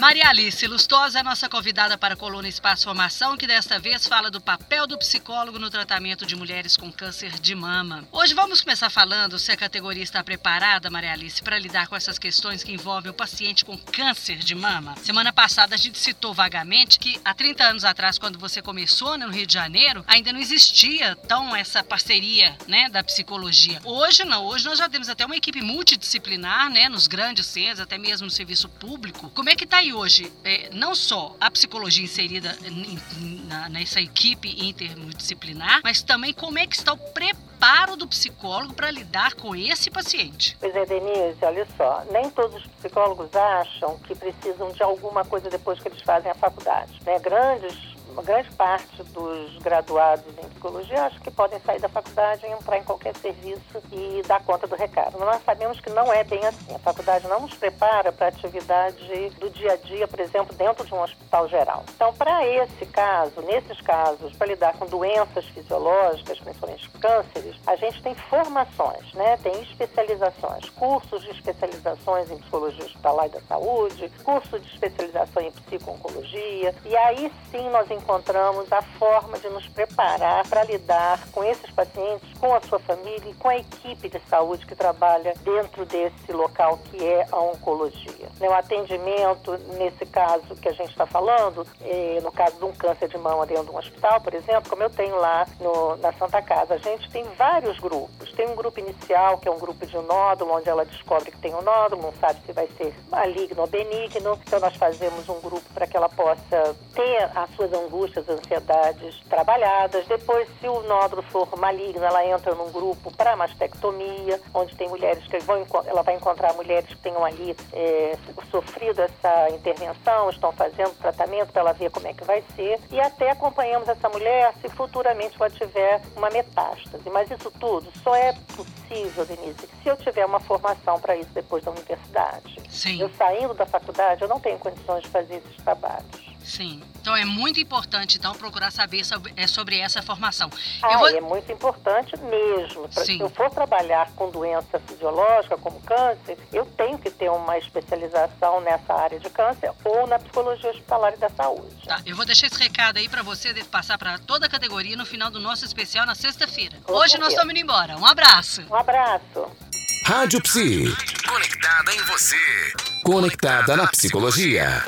Maria Alice Lustosa é nossa convidada para a coluna Espaço Formação, que desta vez fala do papel do psicólogo no tratamento de mulheres com câncer de mama. Hoje vamos começar falando se a categoria está preparada, Maria Alice, para lidar com essas questões que envolvem o paciente com câncer de mama. Semana passada a gente citou vagamente que há 30 anos atrás, quando você começou no Rio de Janeiro, ainda não existia tão essa parceria, né, da psicologia. Hoje não, hoje nós já temos até uma equipe multidisciplinar, né, nos grandes centros, até mesmo no serviço público. Como é que está aí hoje é, não só a psicologia inserida na, nessa equipe interdisciplinar, mas também como é que está o preparo do psicólogo para lidar com esse paciente. Pois é, Denise, olha só, nem todos os psicólogos acham que precisam de alguma coisa depois que eles fazem a faculdade. Né? Grandes uma grande parte dos graduados em psicologia acho que podem sair da faculdade e entrar em qualquer serviço e dar conta do recado. Mas nós sabemos que não é bem assim. A faculdade não nos prepara para a atividade do dia a dia, por exemplo, dentro de um hospital geral. Então, para esse caso, nesses casos, para lidar com doenças fisiológicas, principalmente cânceres, a gente tem formações, né? tem especializações, cursos de especializações em psicologia hospitalar e da saúde, curso de especialização em psico-oncologia, e aí sim nós encontramos a forma de nos preparar para lidar com esses pacientes, com a sua família e com a equipe de saúde que trabalha dentro desse local que é a oncologia. Né, o atendimento, nesse caso que a gente está falando, é, no caso de um câncer de mama dentro de um hospital, por exemplo, como eu tenho lá no, na Santa Casa, a gente tem vários grupos. Tem um grupo inicial, que é um grupo de nódulo, onde ela descobre que tem um nódulo, não sabe se vai ser maligno ou benigno. Então, nós fazemos um grupo para que ela possa ter as suas angústias ansiedades trabalhadas. Depois, se o nódulo for maligno, ela entra num grupo para mastectomia, onde tem mulheres que vão, ela vai encontrar mulheres que tenham ali é, sofrido essa intervenção, estão fazendo tratamento para ela ver como é que vai ser. E até acompanhamos essa mulher se futuramente ela tiver uma metástase. Mas isso tudo só é possível, Denise, se eu tiver uma formação para isso depois da universidade. Sim. Eu saindo da faculdade, eu não tenho condições de fazer esses trabalhos. Sim. Então é muito importante então procurar saber sobre, é, sobre essa formação. Ah, vou... é muito importante mesmo. Sim. Se eu for trabalhar com doença fisiológica como câncer, eu tenho que ter uma especialização nessa área de câncer ou na psicologia hospitalar e da saúde. Tá, eu vou deixar esse recado aí para você passar para toda a categoria no final do nosso especial na sexta-feira. Hoje nós estamos indo embora. Um abraço. Um abraço. Rádio Psi. Conectada em você. Conectada na psicologia.